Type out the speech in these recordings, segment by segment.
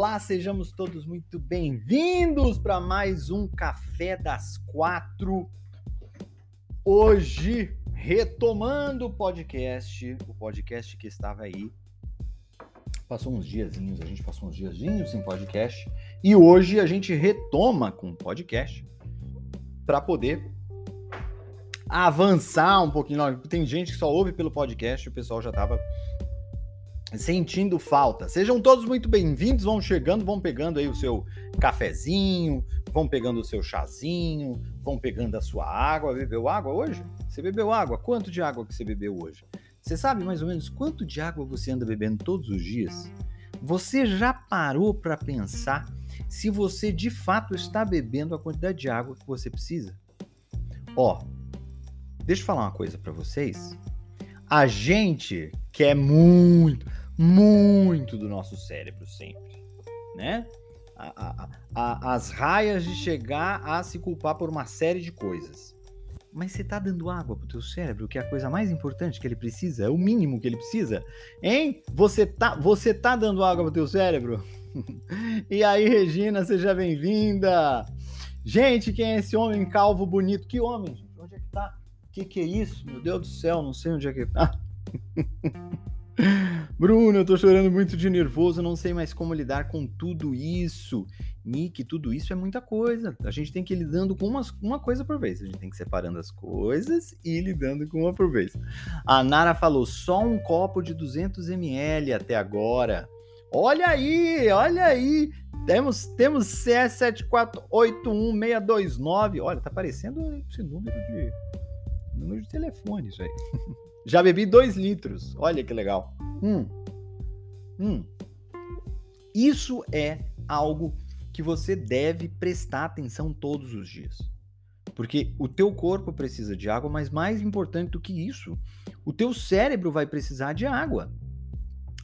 Olá! Sejamos todos muito bem-vindos para mais um Café das Quatro. Hoje, retomando o podcast, o podcast que estava aí. Passou uns diazinhos, a gente passou uns diazinhos sem podcast. E hoje a gente retoma com o podcast para poder avançar um pouquinho. Tem gente que só ouve pelo podcast, o pessoal já estava sentindo falta. Sejam todos muito bem-vindos, vão chegando, vão pegando aí o seu cafezinho, vão pegando o seu chazinho, vão pegando a sua água. Bebeu água hoje? Você bebeu água? Quanto de água que você bebeu hoje? Você sabe mais ou menos quanto de água você anda bebendo todos os dias? Você já parou para pensar se você de fato está bebendo a quantidade de água que você precisa? Ó, deixa eu falar uma coisa para vocês. A gente quer muito, muito do nosso cérebro sempre, né? A, a, a, as raias de chegar a se culpar por uma série de coisas. Mas você tá dando água pro teu cérebro, que é a coisa mais importante que ele precisa, é o mínimo que ele precisa, hein? Você tá, você tá dando água pro teu cérebro? e aí, Regina, seja bem-vinda. Gente, quem é esse homem calvo bonito? Que homem, gente? Onde é que tá? Que que é isso? Meu Deus do céu, não sei onde é que tá. Bruno, eu tô chorando muito de nervoso, não sei mais como lidar com tudo isso. Nick, tudo isso é muita coisa. A gente tem que ir lidando com uma, uma coisa por vez. A gente tem que separando as coisas e lidando com uma por vez. A Nara falou: só um copo de 200 ml até agora. Olha aí, olha aí. Temos, temos CS7481629. Olha, tá parecendo esse número de número de telefone isso aí. Já bebi dois litros. Olha que legal. Hum. Hum. Isso é algo que você deve prestar atenção todos os dias. Porque o teu corpo precisa de água, mas mais importante do que isso, o teu cérebro vai precisar de água.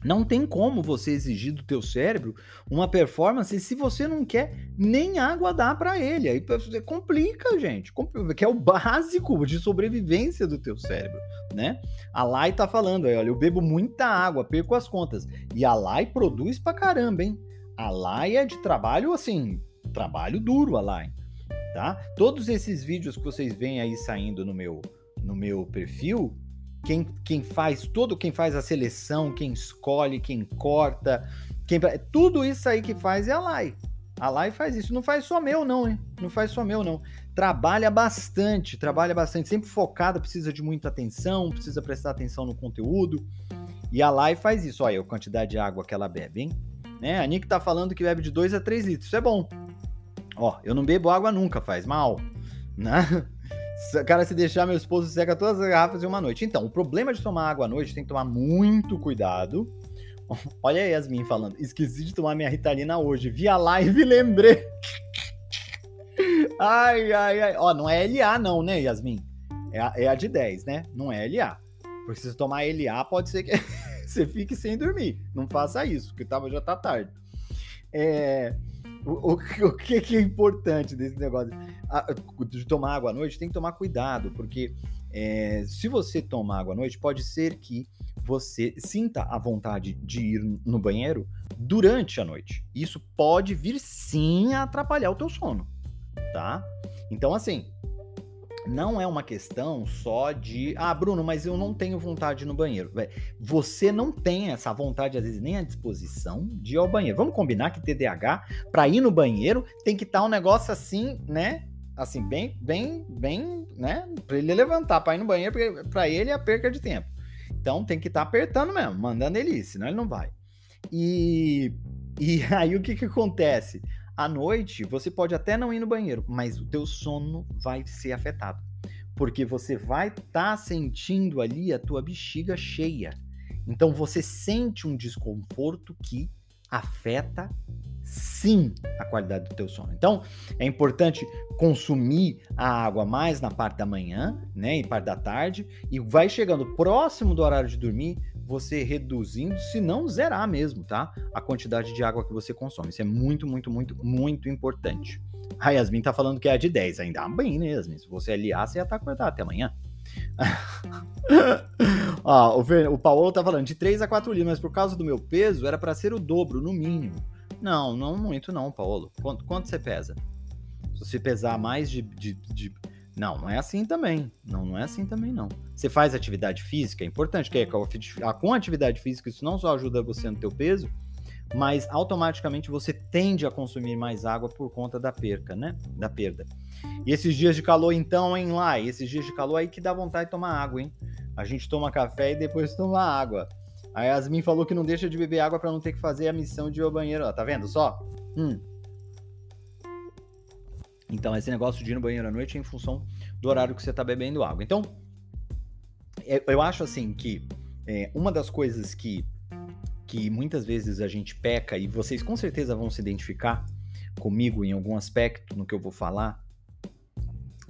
Não tem como você exigir do teu cérebro uma performance se você não quer nem água dar para ele. Aí complica, gente. Que é o básico de sobrevivência do teu cérebro, né? A Lai tá falando aí, olha, eu bebo muita água, perco as contas. E a Lai produz pra caramba, hein? A Lai é de trabalho, assim, trabalho duro, a Lai, tá? Todos esses vídeos que vocês veem aí saindo no meu, no meu perfil, quem, quem faz tudo, quem faz a seleção, quem escolhe, quem corta, quem tudo isso aí que faz é a Lai. A Lai faz isso, não faz só meu não, hein? Não faz só meu não. Trabalha bastante, trabalha bastante, sempre focada, precisa de muita atenção, precisa prestar atenção no conteúdo. E a Lai faz isso, olha a quantidade de água que ela bebe, hein? Né? A Nick tá falando que bebe de 2 a 3 litros, isso é bom. Ó, eu não bebo água nunca, faz mal, né? Cara, se deixar, meu esposo seca todas as garrafas em uma noite. Então, o problema de tomar água à noite tem que tomar muito cuidado. Olha a Yasmin falando. Esqueci de tomar minha ritalina hoje. Vi a live e lembrei. Ai, ai, ai. Ó, não é LA, não, né, Yasmin? É a, é a de 10, né? Não é LA. Porque se você tomar LA, pode ser que você fique sem dormir. Não faça isso, porque tava, já tá tarde. É. O, o, o que, que, é importante desse negócio de tomar água à noite? Tem que tomar cuidado, porque é, se você tomar água à noite, pode ser que você sinta a vontade de ir no banheiro durante a noite. Isso pode vir sim a atrapalhar o teu sono, tá? Então, assim, não é uma questão só de, ah, Bruno, mas eu não tenho vontade no banheiro. Você não tem essa vontade, às vezes, nem a disposição de ir ao banheiro. Vamos combinar que TDAH, para ir no banheiro, tem que estar tá um negócio assim, né? Assim, bem, bem, bem, né? Para ele levantar para ir no banheiro, para ele é a perca de tempo. Então tem que estar tá apertando mesmo, mandando ele ir, senão ele não vai. E, e aí o que que acontece? À noite, você pode até não ir no banheiro, mas o teu sono vai ser afetado. Porque você vai estar tá sentindo ali a tua bexiga cheia. Então você sente um desconforto que afeta sim a qualidade do teu sono. Então, é importante consumir a água mais na parte da manhã, né, e parte da tarde, e vai chegando próximo do horário de dormir, você reduzindo, se não zerar mesmo, tá? A quantidade de água que você consome. Isso é muito, muito, muito, muito importante. A Yasmin tá falando que é a de 10 ainda. Ah, bem, né, Yasmin? Se você aliar, você ia estar tá acordado até amanhã. Ó, o, o Paulo tá falando de 3 a 4 litros, mas por causa do meu peso era para ser o dobro, no mínimo. Não, não muito não, Paulo. Quanto, quanto você pesa? Se você pesar mais de, de, de, Não, não é assim também. Não, não é assim também, não. Você faz atividade física, é importante, que é, com atividade física isso não só ajuda você no teu peso, mas automaticamente você tende a consumir mais água por conta da perca, né? Da perda. E esses dias de calor, então, hein, lá? Esses dias de calor aí que dá vontade de tomar água, hein? A gente toma café e depois toma água. A Yasmin falou que não deixa de beber água para não ter que fazer a missão de ir ao banheiro. Ó, tá vendo só? Hum. Então, esse negócio de ir no banheiro à noite é em função do horário que você tá bebendo água. Então, é, eu acho assim que é, uma das coisas que, que muitas vezes a gente peca, e vocês com certeza vão se identificar comigo em algum aspecto no que eu vou falar.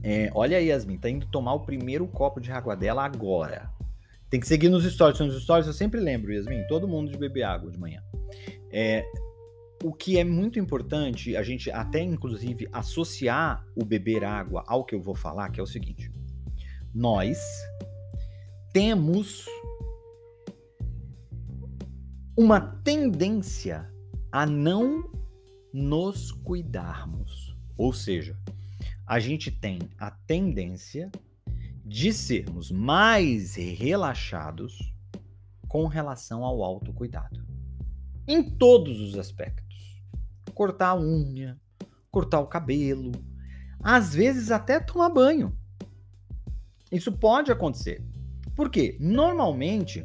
É, olha aí, Yasmin, tá indo tomar o primeiro copo de água dela agora. Tem que seguir nos stories. Nos stories eu sempre lembro, Yasmin, todo mundo de beber água de manhã. É, o que é muito importante, a gente até inclusive associar o beber água ao que eu vou falar, que é o seguinte: nós temos uma tendência a não nos cuidarmos. Ou seja, a gente tem a tendência de sermos mais relaxados com relação ao autocuidado. Em todos os aspectos. Cortar a unha, cortar o cabelo, às vezes até tomar banho. Isso pode acontecer. Porque normalmente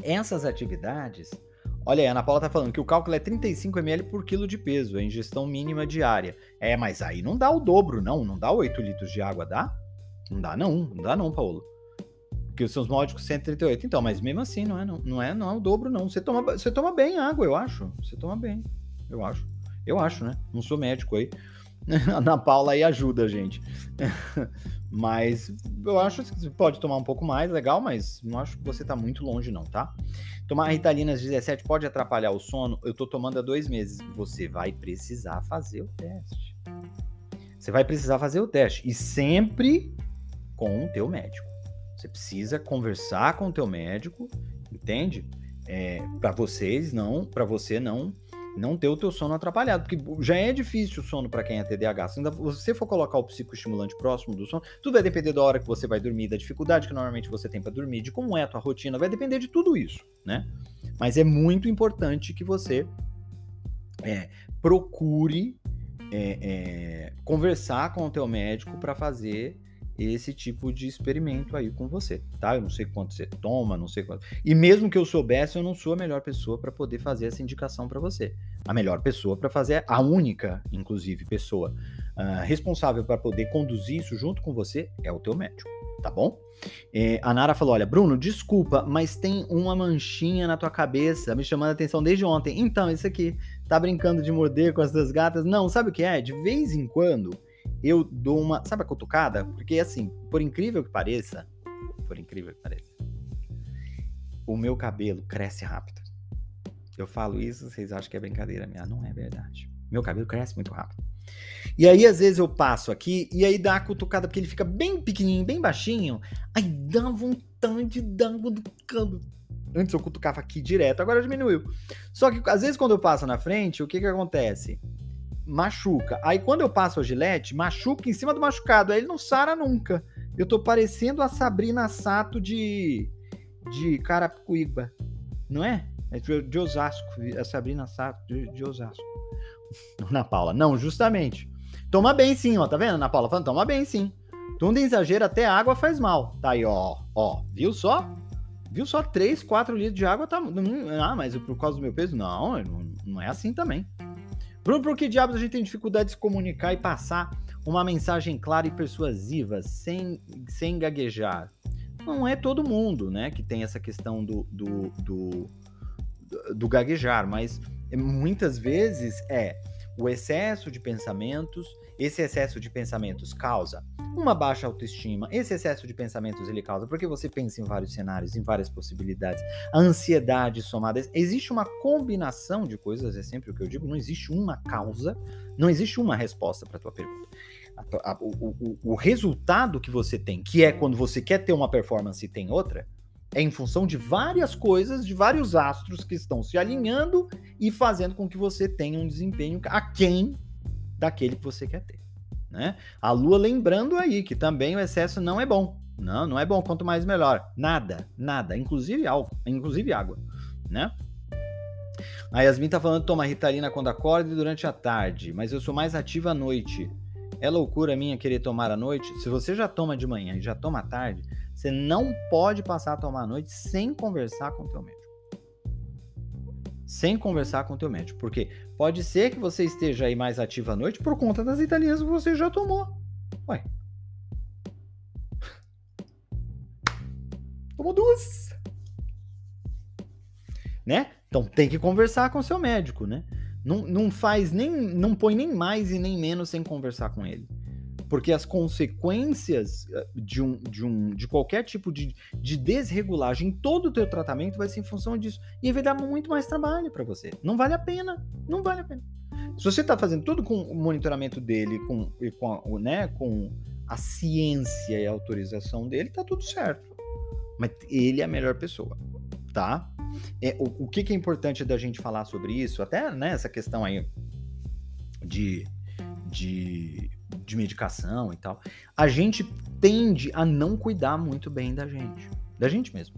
essas atividades, olha aí, a Ana Paula tá falando que o cálculo é 35 ml por quilo de peso, a ingestão mínima diária. É, mas aí não dá o dobro, não, não dá 8 litros de água, dá? Não dá não, não dá não, Paulo. Porque os seus módicos 138. Então, mas mesmo assim, não é não, não é não é o dobro não. Você toma, você toma bem água, eu acho. Você toma bem, eu acho. Eu acho, né? Não sou médico aí. Ana Paula aí ajuda a gente. mas eu acho que você pode tomar um pouco mais, legal, mas não acho que você tá muito longe não, tá? Tomar Ritalina às 17 pode atrapalhar o sono? Eu tô tomando há dois meses. Você vai precisar fazer o teste. Você vai precisar fazer o teste. E sempre com o teu médico. Você precisa conversar com o teu médico, entende? É, para vocês não, para você não não ter o teu sono atrapalhado, porque já é difícil o sono para quem é TDAH. Se você for colocar o psicoestimulante próximo do sono, tudo vai depender da hora que você vai dormir, da dificuldade que normalmente você tem para dormir, de como é a tua rotina, vai depender de tudo isso, né? Mas é muito importante que você é, procure é, é, conversar com o teu médico para fazer esse tipo de experimento aí com você, tá? Eu não sei quanto você toma, não sei quanto. E mesmo que eu soubesse, eu não sou a melhor pessoa para poder fazer essa indicação para você. A melhor pessoa para fazer, a única, inclusive, pessoa uh, responsável para poder conduzir isso junto com você é o teu médico, tá bom? É, a Nara falou: Olha, Bruno, desculpa, mas tem uma manchinha na tua cabeça me chamando a atenção desde ontem. Então, isso aqui, tá brincando de morder com as duas gatas? Não, sabe o que é? De vez em quando eu dou uma. Sabe a cutucada? Porque, assim, por incrível que pareça, por incrível que pareça, o meu cabelo cresce rápido. Eu falo isso, vocês acham que é brincadeira minha. Não é verdade. Meu cabelo cresce muito rápido. E aí, às vezes, eu passo aqui e aí dá a cutucada, porque ele fica bem pequenininho, bem baixinho. Aí dá vontade de dar uma cutucada. Antes eu cutucava aqui direto, agora diminuiu. Só que, às vezes, quando eu passo na frente, o que que acontece? Machuca. Aí quando eu passo a gilete, machuca em cima do machucado. Aí ele não sara nunca. Eu tô parecendo a Sabrina Sato de, de Carapicuíba. Não é? É de, Osasco. A Sabrina Sato de, de Osasco. Ana Paula. Não, justamente. Toma bem sim, ó. Tá vendo, Ana Paula? Falando, toma bem sim. Tudo exagero, até água faz mal. Tá aí, ó. Ó, viu só? Viu só 3, 4 litros de água tá. Ah, mas por causa do meu peso? Não, não é assim também. Bruno, por que diabos a gente tem dificuldade de se comunicar e passar uma mensagem clara e persuasiva, sem, sem gaguejar. Não é todo mundo, né, que tem essa questão do, do, do, do gaguejar, mas muitas vezes é o excesso de pensamentos, esse excesso de pensamentos causa uma baixa autoestima. Esse excesso de pensamentos ele causa porque você pensa em vários cenários, em várias possibilidades. A ansiedade somada. Existe uma combinação de coisas, é sempre o que eu digo, não existe uma causa, não existe uma resposta para tua pergunta. A, a, o, o, o resultado que você tem, que é quando você quer ter uma performance e tem outra, é em função de várias coisas, de vários astros que estão se alinhando e fazendo com que você tenha um desempenho aquém daquele que você quer ter. Né? A Lua lembrando aí que também o excesso não é bom. Não, não é bom. Quanto mais melhor. Nada, nada. Inclusive álcool, inclusive água, né? A Yasmin tá falando toma Ritalina quando acorda e durante a tarde, mas eu sou mais ativa à noite. É loucura minha querer tomar à noite? Se você já toma de manhã e já toma à tarde, você não pode passar a tomar à noite sem conversar com o teu médico sem conversar com o teu médico. Porque pode ser que você esteja aí mais ativo à noite por conta das italianas que você já tomou. Ué. Tomou duas. Né? Então tem que conversar com o seu médico, né? Não, não faz nem. Não põe nem mais e nem menos sem conversar com ele porque as consequências eh, de, um, de, um, de qualquer tipo de, de desregulagem em todo o teu tratamento vai ser em função disso. E vai dar muito mais trabalho para você. Não vale a pena. Não vale a pena. Se você está fazendo tudo com o monitoramento dele, com, com, a, né, com a ciência e a autorização dele, tá tudo certo. Mas ele é a melhor pessoa, tá? É, o, o que, que é importante da gente falar sobre isso, até né, questão aí de, de de medicação e tal, a gente tende a não cuidar muito bem da gente, da gente mesmo,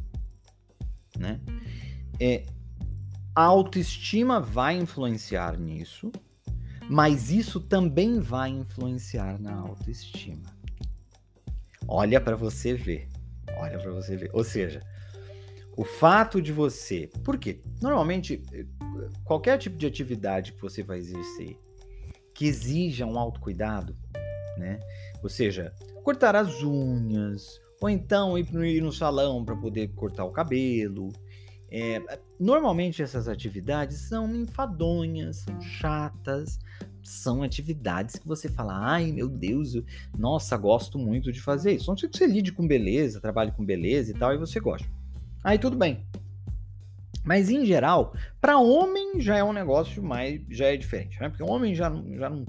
né? É, a autoestima vai influenciar nisso, mas isso também vai influenciar na autoestima. Olha para você ver, olha para você ver. Ou seja, o fato de você, por quê? Normalmente qualquer tipo de atividade que você vai exercer que exija um autocuidado, né? Ou seja, cortar as unhas, ou então ir, ir no salão para poder cortar o cabelo. É, normalmente essas atividades são enfadonhas, são chatas, são atividades que você fala, ai meu Deus, eu, nossa, gosto muito de fazer isso. Não sei que você lide com beleza, trabalhe com beleza e tal, e você gosta. Aí tudo bem. Mas em geral, para homem já é um negócio mais, já é diferente, né? Porque homem já, já não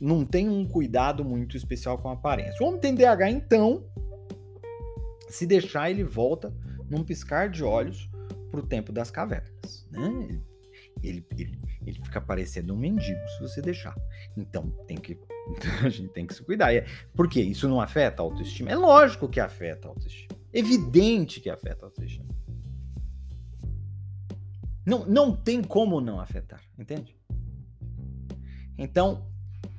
não tem um cuidado muito especial com a aparência. O homem tem DH, então, se deixar, ele volta num piscar de olhos pro tempo das cavernas, né? Ele, ele, ele fica parecendo um mendigo se você deixar. Então, tem que a gente tem que se cuidar. Por quê? Isso não afeta a autoestima? É lógico que afeta a autoestima. Evidente que afeta a autoestima. Não, não tem como não afetar, entende? Então,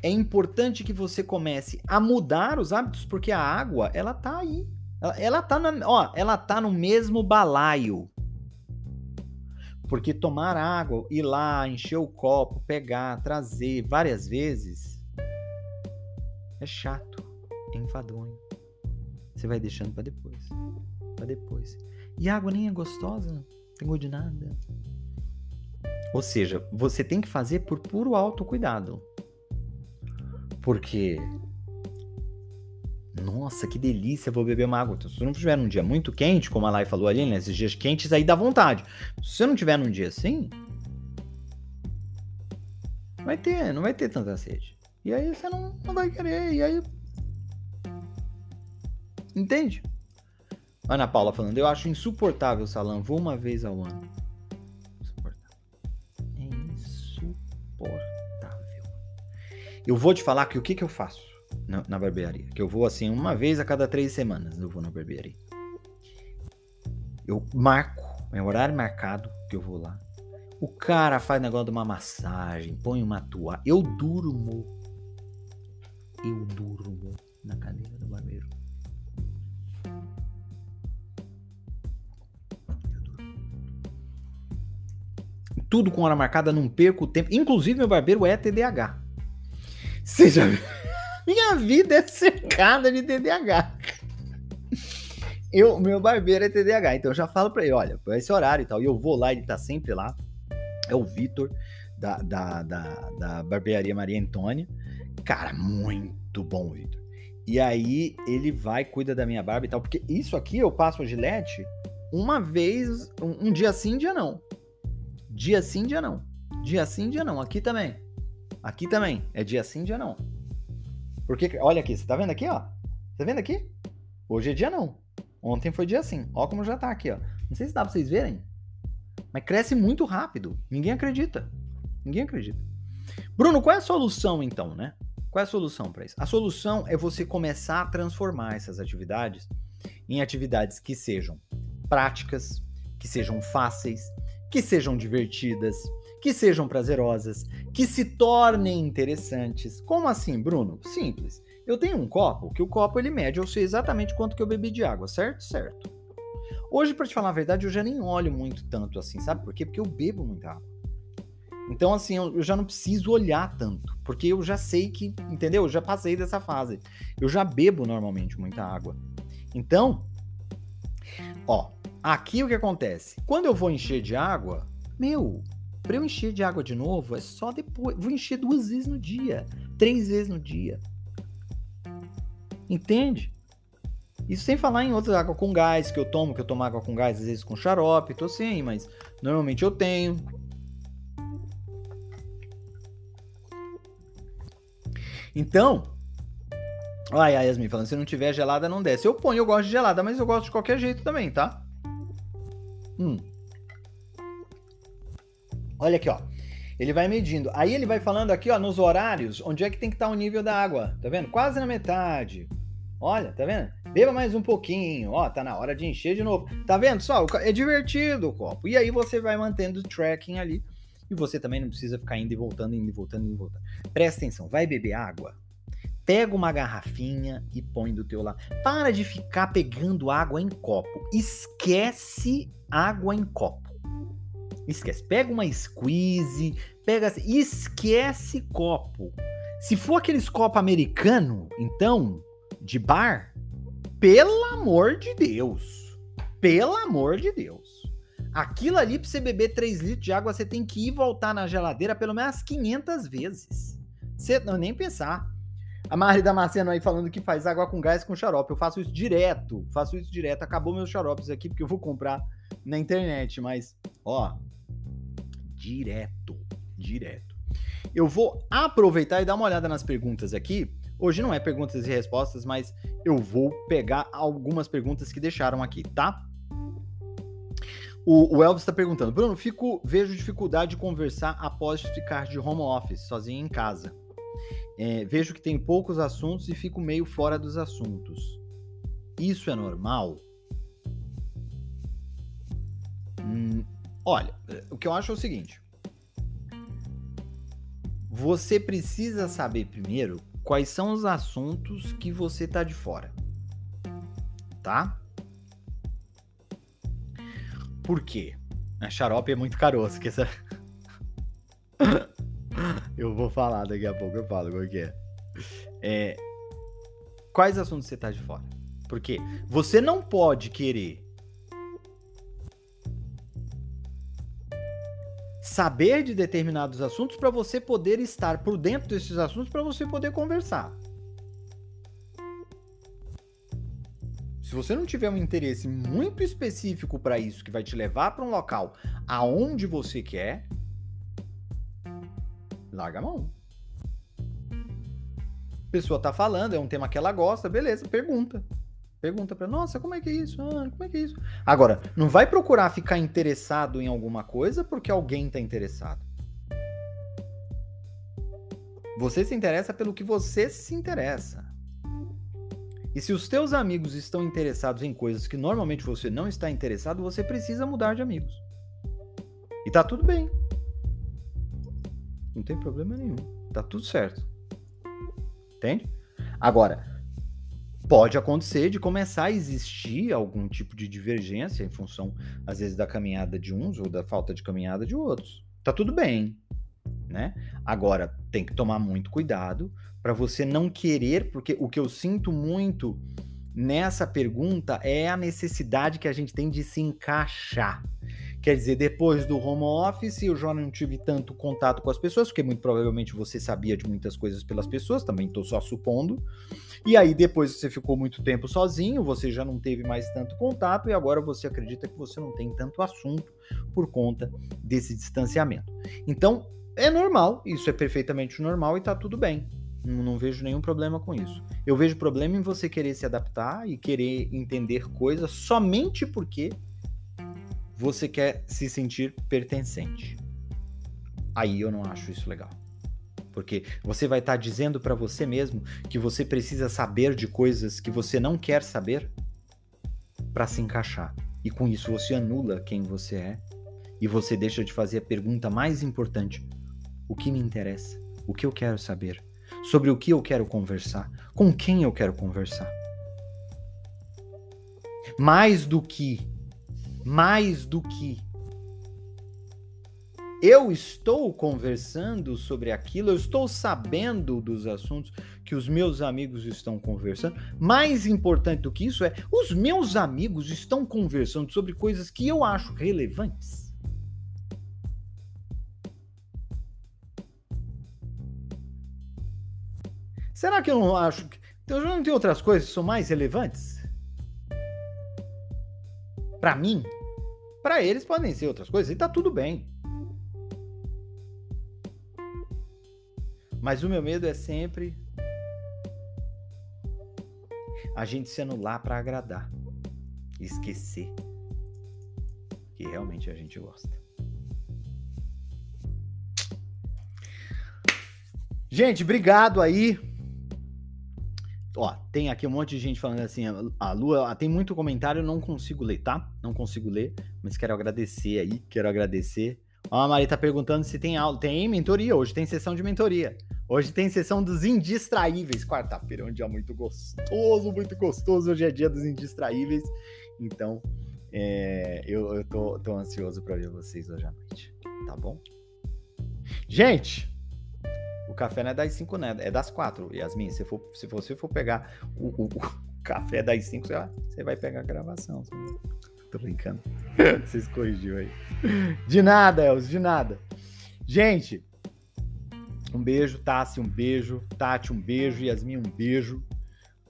é importante que você comece a mudar os hábitos, porque a água, ela tá aí. Ela, ela tá na, ó, ela tá no mesmo balaio. Porque tomar água, ir lá, encher o copo, pegar, trazer várias vezes é chato, é enfadonho. Você vai deixando para depois, para depois. E a água nem é gostosa, não tem gosto de nada. Ou seja, você tem que fazer por puro autocuidado. Porque. Nossa, que delícia, vou beber uma água. Então, se você não tiver num dia muito quente, como a Lai falou ali, né? Esses dias quentes aí dá vontade. Se você não tiver num dia assim, vai ter, não vai ter tanta sede. E aí você não, não vai querer. E aí. Entende? Ana Paula falando, eu acho insuportável o salão. Vou uma vez ao ano. Eu vou te falar que o que, que eu faço na, na barbearia. Que eu vou assim, uma vez a cada três semanas eu vou na barbearia. Eu marco, é horário marcado que eu vou lá. O cara faz negócio de uma massagem, põe uma toalha. Eu durmo. Eu durmo na cadeira do barbeiro. Tudo com hora marcada, não perco o tempo. Inclusive, meu barbeiro é TDAH. Seja, minha vida é cercada de TDAH. Eu, meu barbeiro é TDAH, então eu já falo pra ele, olha, por esse horário e tal, e eu vou lá, ele tá sempre lá, é o Vitor, da, da, da, da barbearia Maria Antônia, cara, muito bom, Vitor. E aí ele vai, cuida da minha barba e tal, porque isso aqui eu passo o gilete uma vez, um, um dia sim, dia não. Dia sim, dia não. Dia sim, dia não. Aqui também. Aqui também. É dia sim, dia não. Porque, olha aqui, você tá vendo aqui, ó? Tá vendo aqui? Hoje é dia não. Ontem foi dia sim. Ó como já tá aqui, ó. Não sei se dá pra vocês verem. Mas cresce muito rápido. Ninguém acredita. Ninguém acredita. Bruno, qual é a solução então, né? Qual é a solução para isso? A solução é você começar a transformar essas atividades em atividades que sejam práticas, que sejam fáceis, que sejam divertidas, que sejam prazerosas, que se tornem interessantes. Como assim, Bruno? Simples. Eu tenho um copo, que o copo ele mede, eu sei exatamente quanto que eu bebi de água, certo? Certo. Hoje, para te falar a verdade, eu já nem olho muito tanto assim, sabe por quê? Porque eu bebo muita água. Então, assim, eu já não preciso olhar tanto, porque eu já sei que, entendeu? Eu já passei dessa fase. Eu já bebo normalmente muita água. Então, ó, aqui o que acontece? Quando eu vou encher de água, meu, para eu encher de água de novo, é só depois. Vou encher duas vezes no dia, três vezes no dia. Entende? Isso sem falar em outra água com gás que eu tomo, que eu tomo água com gás, às vezes com xarope, tô sem, mas normalmente eu tenho. Então, ai, a Yasmin falando, se não tiver gelada não desce. Eu ponho, eu gosto de gelada, mas eu gosto de qualquer jeito também, tá? Hum. Olha aqui, ó. Ele vai medindo. Aí ele vai falando aqui, ó, nos horários, onde é que tem que estar o nível da água. Tá vendo? Quase na metade. Olha, tá vendo? Beba mais um pouquinho, ó, tá na hora de encher de novo. Tá vendo só? É divertido o copo. E aí você vai mantendo o tracking ali. E você também não precisa ficar indo e voltando, indo e voltando, indo e voltando. Presta atenção, vai beber água? Pega uma garrafinha e põe do teu lado. Para de ficar pegando água em copo. Esquece água em copo. Esquece. Pega uma squeeze, pega. Esquece copo. Se for aqueles copo americano, então, de bar, pelo amor de Deus. Pelo amor de Deus. Aquilo ali, pra você beber 3 litros de água, você tem que ir e voltar na geladeira pelo menos 500 vezes. Você não nem pensar. A Mari Damasceno aí falando que faz água com gás com xarope. Eu faço isso direto. Faço isso direto. Acabou meus xaropes aqui porque eu vou comprar na internet. Mas, ó, direto. Direto. Eu vou aproveitar e dar uma olhada nas perguntas aqui Hoje não é perguntas e respostas, mas eu vou pegar algumas perguntas que deixaram aqui, tá? O, o Elvis está perguntando, Bruno, fico, vejo dificuldade de conversar após ficar de home office, sozinho em casa. É, vejo que tem poucos assuntos e fico meio fora dos assuntos. Isso é normal? Hum, olha, o que eu acho é o seguinte. Você precisa saber primeiro quais são os assuntos que você tá de fora. Tá? Por quê? A xarope é muito caroço, que essa... eu vou falar daqui a pouco, eu falo qual que é. é. Quais assuntos você tá de fora? Porque você não pode querer saber de determinados assuntos para você poder estar por dentro desses assuntos para você poder conversar. Se você não tiver um interesse muito específico para isso, que vai te levar para um local aonde você quer, larga a mão. A pessoa tá falando, é um tema que ela gosta, beleza, pergunta. Pergunta para, nossa, como é que é isso? Ah, como é que é isso? Agora, não vai procurar ficar interessado em alguma coisa porque alguém está interessado. Você se interessa pelo que você se interessa. E se os teus amigos estão interessados em coisas que normalmente você não está interessado, você precisa mudar de amigos. E tá tudo bem. Não tem problema nenhum. Tá tudo certo. Entende? Agora, pode acontecer de começar a existir algum tipo de divergência em função, às vezes, da caminhada de uns ou da falta de caminhada de outros. Tá tudo bem. né? Agora, tem que tomar muito cuidado para você não querer, porque o que eu sinto muito nessa pergunta é a necessidade que a gente tem de se encaixar. Quer dizer, depois do home office, eu já não tive tanto contato com as pessoas, porque muito provavelmente você sabia de muitas coisas pelas pessoas, também estou só supondo. E aí, depois você ficou muito tempo sozinho, você já não teve mais tanto contato, e agora você acredita que você não tem tanto assunto por conta desse distanciamento. Então, é normal, isso é perfeitamente normal e está tudo bem. Não, não, vejo nenhum problema com isso. Eu vejo problema em você querer se adaptar e querer entender coisas somente porque você quer se sentir pertencente. Aí eu não acho isso legal. Porque você vai estar tá dizendo para você mesmo que você precisa saber de coisas que você não quer saber para se encaixar. E com isso você anula quem você é e você deixa de fazer a pergunta mais importante: o que me interessa? O que eu quero saber? Sobre o que eu quero conversar? Com quem eu quero conversar? Mais do que mais do que eu estou conversando sobre aquilo, eu estou sabendo dos assuntos que os meus amigos estão conversando. Mais importante do que isso é, os meus amigos estão conversando sobre coisas que eu acho relevantes. Será que eu não acho que. Então, eu não tenho outras coisas que são mais relevantes? Para mim, para eles podem ser outras coisas e tá tudo bem. Mas o meu medo é sempre a gente se anular para agradar, esquecer que realmente a gente gosta. Gente, obrigado aí Ó, tem aqui um monte de gente falando assim, a Lua, tem muito comentário, não consigo ler, tá? Não consigo ler, mas quero agradecer aí, quero agradecer. Ó, a Maria tá perguntando se tem aula, tem mentoria, hoje tem sessão de mentoria. Hoje tem sessão dos indistraíveis, quarta-feira é um dia muito gostoso, muito gostoso, hoje é dia dos indistraíveis. Então, é, eu, eu tô, tô ansioso para ver vocês hoje à noite, tá bom? Gente, café não é das 5, né? É das 4. Yasmin, se, for, se você for pegar o, o, o café das 5, você, você vai pegar a gravação. Tô brincando. Vocês corrigiu aí. De nada, Els, de nada. Gente, um beijo, Tassi, um beijo. Tati, um beijo. Yasmin, um beijo.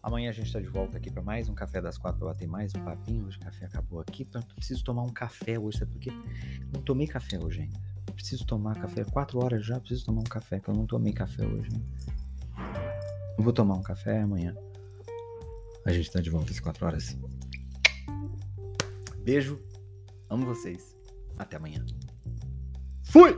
Amanhã a gente está de volta aqui para mais um café das quatro para bater mais um papinho. Hoje o café acabou aqui. Preciso tomar um café hoje, sabe por quê? Não tomei café hoje ainda preciso tomar café. Quatro horas já, preciso tomar um café, que eu não tomei café hoje. Né? Eu vou tomar um café amanhã. A gente tá de volta às quatro horas. Beijo. Amo vocês. Até amanhã. Fui!